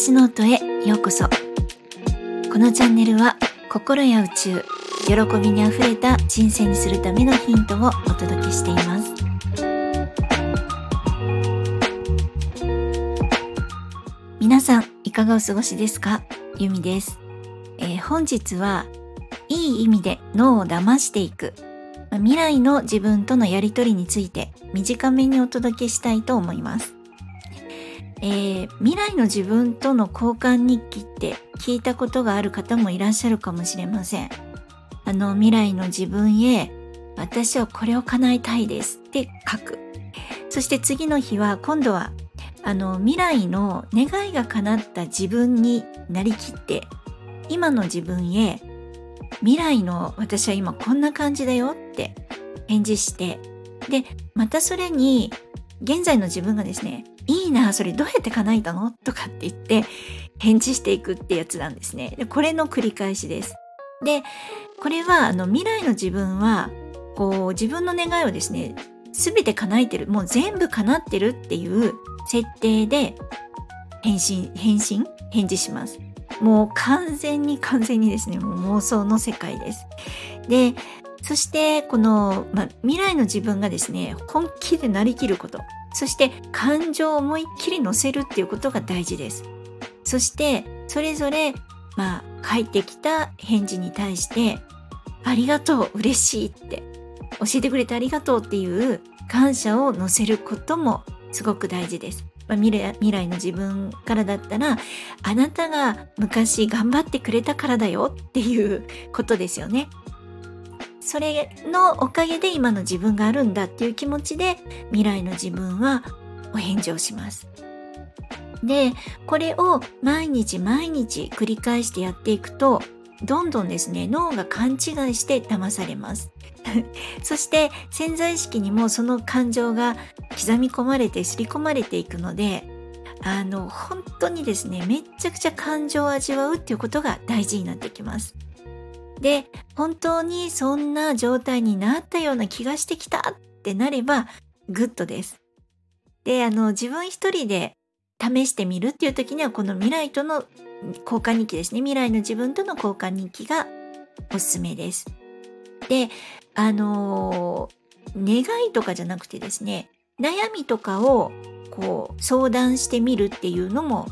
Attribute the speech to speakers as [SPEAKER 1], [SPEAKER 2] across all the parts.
[SPEAKER 1] 私ノートへようこそ。このチャンネルは心や宇宙喜びにあふれた人生にするためのヒントをお届けしています。皆さんいかがお過ごしですか？ゆみです、えー、本日はいい意味で脳を騙していく未来の自分とのやりとりについて短めにお届けしたいと思います。えー、未来の自分との交換日記って聞いたことがある方もいらっしゃるかもしれません。あの未来の自分へ私はこれを叶えたいですって書く。そして次の日は今度はあの未来の願いが叶った自分になりきって今の自分へ未来の私は今こんな感じだよって返事してでまたそれに現在の自分がですねいいな、それどうやって叶えたの？とかって言って返事していくってやつなんですね。でこれの繰り返しです。で、これはあの未来の自分はこう自分の願いをですね、すべて叶えてる、もう全部叶ってるっていう設定で返信、返信？返事します。もう完全に完全にですね、もう妄想の世界です。で、そしてこの、ま未来の自分がですね、本気でなりきること。そして感情を思いっきり乗せるっていうことが大事です。そしてそれぞれまあ返ってきた返事に対してありがとう嬉しいって教えてくれてありがとうっていう感謝を乗せることもすごく大事です。まあ、未来未来の自分からだったらあなたが昔頑張ってくれたからだよっていうことですよね。それのおかげで今の自分があるんだっていう気持ちで未来の自分はお返事をします。で、これを毎日毎日繰り返してやっていくと、どんどんですね、脳が勘違いして騙されます。そして潜在意識にもその感情が刻み込まれて刷り込まれていくので、あの、本当にですね、めっちゃくちゃ感情を味わうっていうことが大事になってきます。で、本当にそんな状態になったような気がしてきたってなれば、グッドです。で、あの、自分一人で試してみるっていう時には、この未来との交換日記ですね。未来の自分との交換日記がおすすめです。で、あの願いとかじゃなくてですね、悩みとかをこう相談してみるっていうのも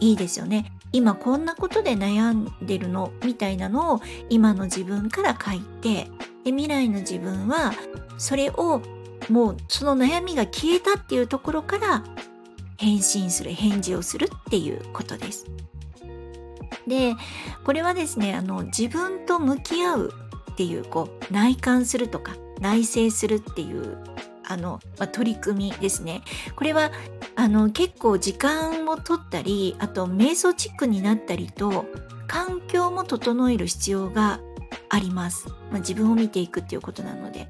[SPEAKER 1] いいですよね。今こんなことで悩んでるのみたいなのを今の自分から書いてで未来の自分はそれをもうその悩みが消えたっていうところから返信する返事をするっていうことです。でこれはですねあの自分と向き合うっていうこう内観するとか内省するっていうあの、まあ、取り組みですね。これはあの結構時間を取ったりあと瞑想チックになったりと環境も整える必要があります、まあ、自分を見ていくっていうことなので。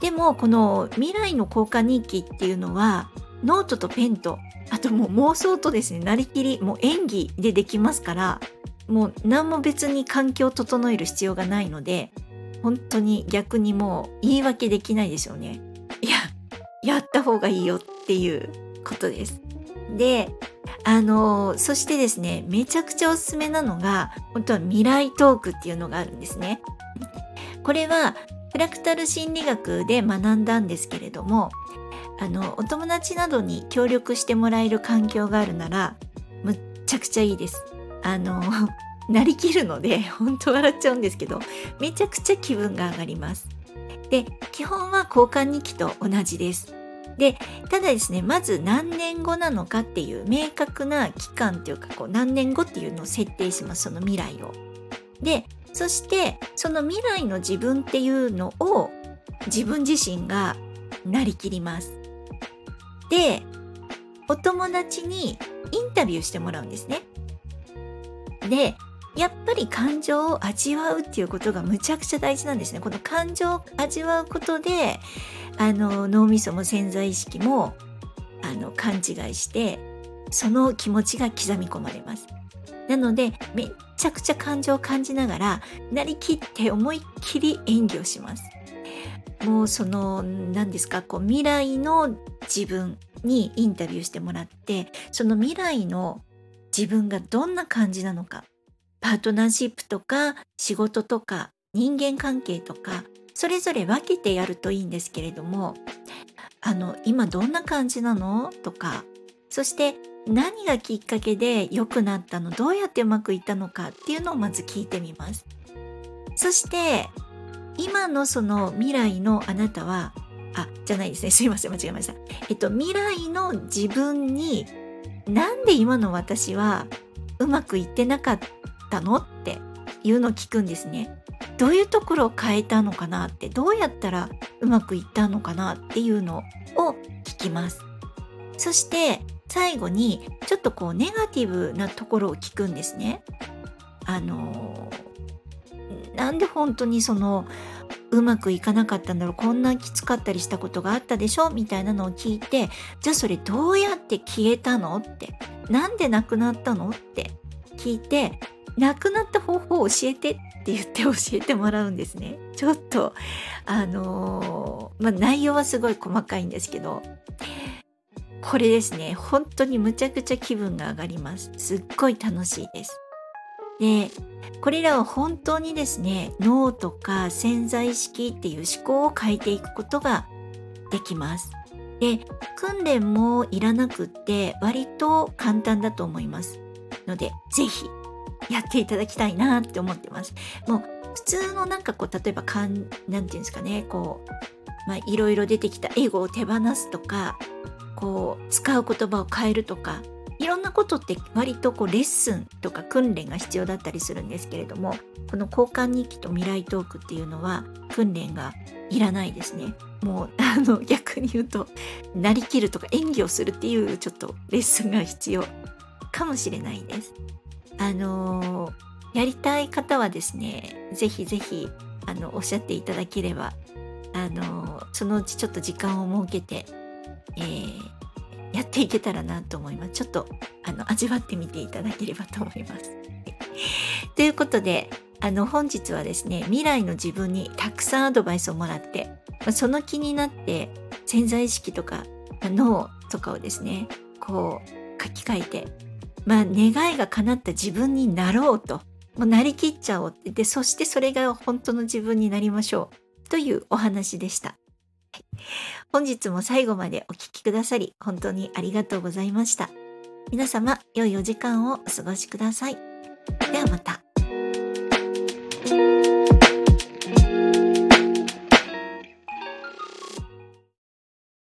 [SPEAKER 1] でもこの未来の交換日記っていうのはノートとペンとあともう妄想とですねなりきりもう演技でできますからもう何も別に環境を整える必要がないので本当に逆にもう言い訳できないですよね。いややった方がいいよっていうことです。で、あのそしてですね、めちゃくちゃおすすめなのが、本当は未来トークっていうのがあるんですね。これは、フラクタル心理学で学んだんですけれども、あの、お友達などに協力してもらえる環境があるなら、むっちゃくちゃいいです。あの、なりきるので、本当笑っちゃうんですけど、めちゃくちゃ気分が上がります。で、基本は交換日記と同じです。でただですねまず何年後なのかっていう明確な期間っていうかこう何年後っていうのを設定しますその未来を。でそしてその未来の自分っていうのを自分自身がなりきります。でお友達にインタビューしてもらうんですね。でやっぱり感情を味わうっていうことがむちゃくちゃ大事なんですね。この感情を味わうことであの脳みそも潜在意識もあの勘違いしてその気持ちが刻み込まれます。なのでめっちゃくちゃ感情を感じながらなりきって思いっきり演技をします。もうその何ですかこう未来の自分にインタビューしてもらってその未来の自分がどんな感じなのかパートナーシップとか仕事とか人間関係とかそれぞれ分けてやるといいんですけれどもあの今どんな感じなの？とかそして何がきっかけで良くなったの？どうやってうまくいったのか？っていうのをまず聞いてみます。そして今のその未来のあなたはあじゃないですね。すいません。間違えました。えっと未来の自分になんで今の私はうまくいってなかったの？っいうのを聞くんですねどういうところを変えたのかなってどうやったらうまくいったのかなっていうのを聞きますそして最後にちょっとこうネガティブなところを聞くんですね。あのなんで本当にそのうまくいかなかったんだろうこんなきつかったりしたことがあったでしょみたいなのを聞いてじゃあそれどうやって消えたのってなんでなくなったのって聞いてなくなった方法を教えてって言って教えてもらうんですね。ちょっとあのー、まあ内容はすごい細かいんですけどこれですね、本当にむちゃくちゃ気分が上がります。すっごい楽しいです。で、これらは本当にですね、脳とか潜在意識っていう思考を変えていくことができます。で、訓練もいらなくって割と簡単だと思います。ので、ぜひやっていただきたいなって思ってます。もう普通のなんかこう、例えばかん、なていうんですかね、こう、まあいろいろ出てきた英語を手放すとか、こう使う言葉を変えるとかいろんなことって割とこうレッスンとか訓練が必要だったりするんですけれどもこの交換日記と未来トークっていうのは訓練がいらないですね。もう あの逆に言うとなりきるとか演技をするっていうちょっとレッスンが必要かもしれないです。あのやりたい方はですねぜひぜひあのおっしゃっていただければあのそのうちちょっと時間を設けてえー、やっていけたらなと思います。ちょっとあの味わってみていただければと思います。ということであの本日はですね未来の自分にたくさんアドバイスをもらってその気になって潜在意識とか脳とかをですねこう書き換えて、まあ、願いが叶った自分になろうともうなりきっちゃおうってでそしてそれが本当の自分になりましょうというお話でした。本日も最後までお聴きくださり本当にありがとうございました。皆様、良いお時間をお過ごしください。ではまた。